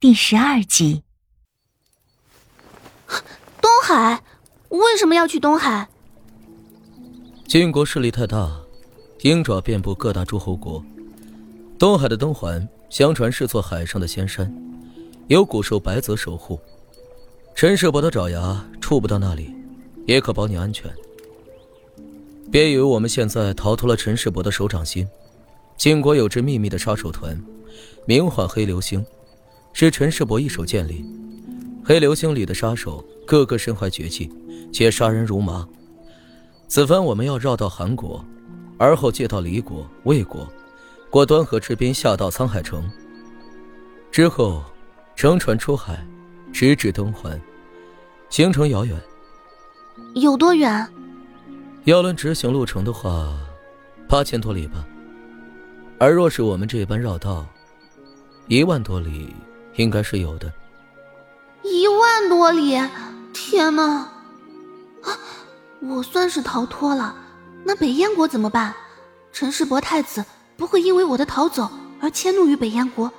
第十二集。东海，为什么要去东海？晋国势力太大，鹰爪遍布各大诸侯国。东海的东环，相传是座海上的仙山，有古兽白泽守护。陈世伯的爪牙触不到那里，也可保你安全。别以为我们现在逃脱了陈世伯的手掌心，晋国有支秘密的杀手团，名唤黑流星。是陈世伯一手建立，黑流星里的杀手个个身怀绝技，且杀人如麻。此番我们要绕到韩国，而后借到离国、魏国，过端河之滨，下到沧海城。之后，乘船出海，直至东环，行程遥远。有多远？要论直行路程的话，八千多里吧。而若是我们这般绕道，一万多里。应该是有的，一万多里，天哪！啊，我算是逃脱了，那北燕国怎么办？陈世伯太子不会因为我的逃走而迁怒于北燕国，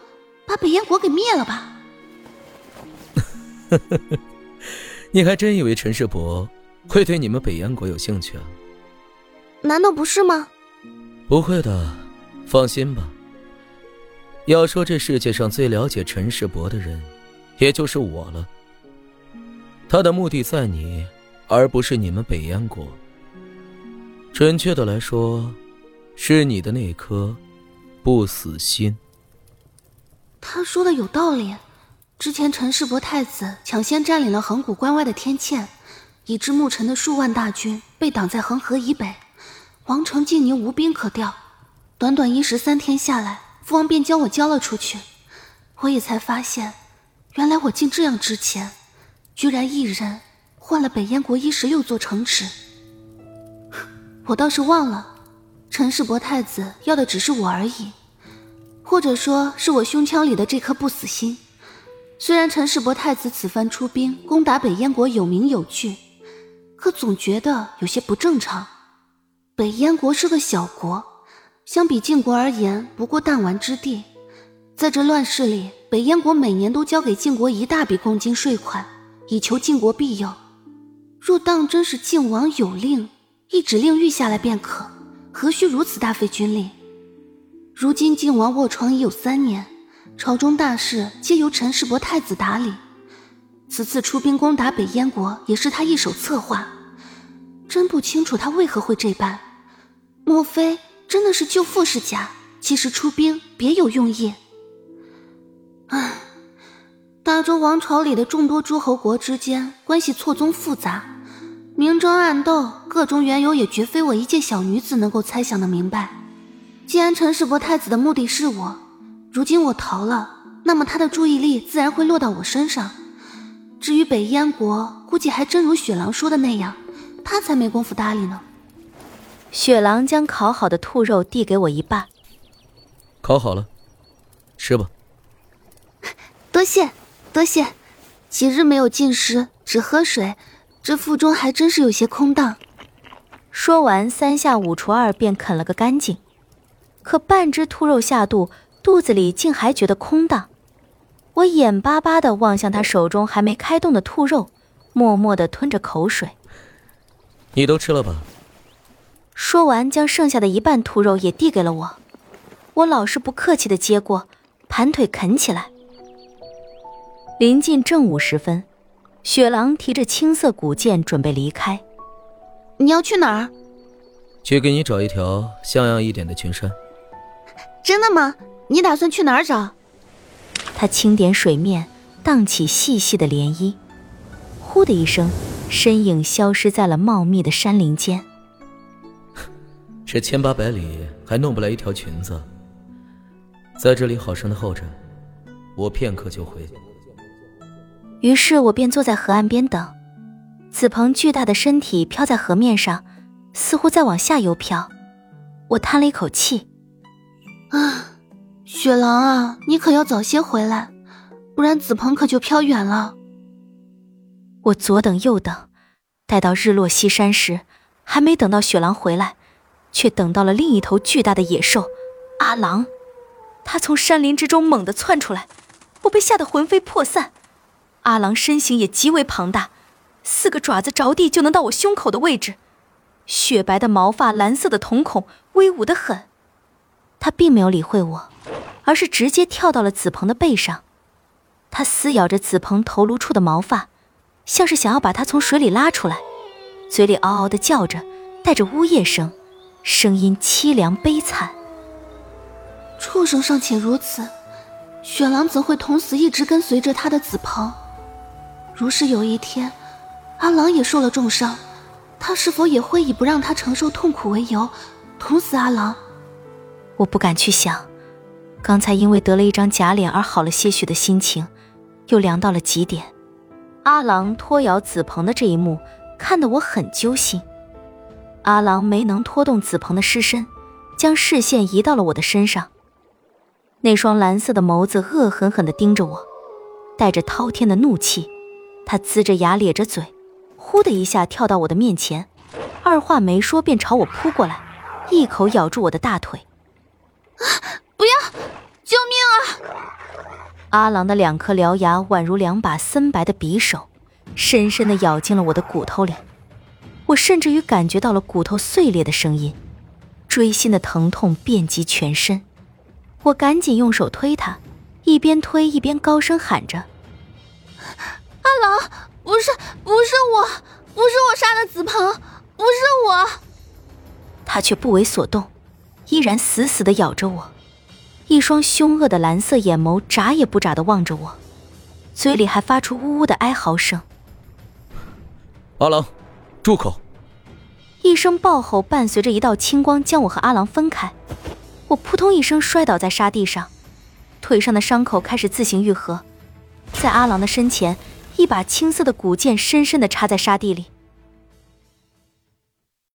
把北燕国给灭了吧？你还真以为陈世伯会对你们北燕国有兴趣啊？难道不是吗？不会的，放心吧。要说这世界上最了解陈世伯的人，也就是我了。他的目的在你，而不是你们北燕国。准确的来说，是你的那颗不死心。他说的有道理。之前陈世伯太子抢先占领了横谷关外的天堑，以致牧尘的数万大军被挡在恒河以北，王城竟宁无兵可调。短短一十三天下来。父王便将我交了出去，我也才发现，原来我竟这样值钱，居然一人换了北燕国一十六座城池。我倒是忘了，陈世伯太子要的只是我而已，或者说是我胸腔里的这颗不死心。虽然陈世伯太子此番出兵攻打北燕国有名有据，可总觉得有些不正常。北燕国是个小国。相比晋国而言，不过弹丸之地。在这乱世里，北燕国每年都交给晋国一大笔贡金税款，以求晋国庇佑。若当真是晋王有令，一指令谕下来便可，何须如此大费军力？如今晋王卧床已有三年，朝中大事皆由陈世伯太子打理。此次出兵攻打北燕国，也是他一手策划。真不清楚他为何会这般，莫非？真的是救父是假，其实出兵别有用意。唉，大周王朝里的众多诸侯国之间关系错综复杂，明争暗斗，各种缘由也绝非我一介小女子能够猜想的明白。既然陈世伯太子的目的是我，如今我逃了，那么他的注意力自然会落到我身上。至于北燕国，估计还真如雪狼说的那样，他才没工夫搭理呢。雪狼将烤好的兔肉递给我一半，烤好了，吃吧。多谢，多谢。几日没有进食，只喝水，这腹中还真是有些空荡。说完，三下五除二便啃了个干净。可半只兔肉下肚，肚子里竟还觉得空荡。我眼巴巴地望向他手中还没开动的兔肉，默默地吞着口水。你都吃了吧？说完，将剩下的一半兔肉也递给了我。我老是不客气的接过，盘腿啃起来。临近正午时分，雪狼提着青色古剑准备离开。你要去哪儿？去给你找一条像样一点的裙衫。真的吗？你打算去哪儿找？他轻点水面，荡起细细的涟漪。呼的一声，身影消失在了茂密的山林间。这千八百里还弄不来一条裙子，在这里好生的候着，我片刻就回。于是我便坐在河岸边等，子鹏巨大的身体飘在河面上，似乎在往下游飘。我叹了一口气：“啊，雪狼啊，你可要早些回来，不然子鹏可就飘远了。”我左等右等，待到日落西山时，还没等到雪狼回来。却等到了另一头巨大的野兽，阿狼。他从山林之中猛地窜出来，我被吓得魂飞魄散。阿郎身形也极为庞大，四个爪子着地就能到我胸口的位置，雪白的毛发，蓝色的瞳孔，威武的很。他并没有理会我，而是直接跳到了子鹏的背上。他撕咬着子鹏头颅处的毛发，像是想要把他从水里拉出来，嘴里嗷嗷的叫着，带着呜咽声，声音凄凉悲惨。畜生尚且如此，雪狼怎会捅死一直跟随着他的子鹏？如是有一天，阿郎也受了重伤，他是否也会以不让他承受痛苦为由，捅死阿郎？我不敢去想，刚才因为得了一张假脸而好了些许的心情，又凉到了极点。阿郎拖摇子鹏的这一幕，看得我很揪心。阿郎没能拖动子鹏的尸身，将视线移到了我的身上。那双蓝色的眸子恶狠狠地盯着我，带着滔天的怒气。他呲着牙，咧着嘴，呼的一下跳到我的面前，二话没说便朝我扑过来，一口咬住我的大腿。啊不要！救命啊！阿郎的两颗獠牙宛如两把森白的匕首，深深地咬进了我的骨头里。我甚至于感觉到了骨头碎裂的声音，锥心的疼痛遍及全身。我赶紧用手推他，一边推一边高声喊着：“阿郎，不是，不是我，不是我杀的子鹏，不是我。”他却不为所动。依然死死地咬着我，一双凶恶的蓝色眼眸眨也不眨地望着我，嘴里还发出呜呜的哀嚎声。阿郎，住口！一声暴吼伴随着一道青光将我和阿郎分开，我扑通一声摔倒在沙地上，腿上的伤口开始自行愈合，在阿郎的身前，一把青色的古剑深深地插在沙地里。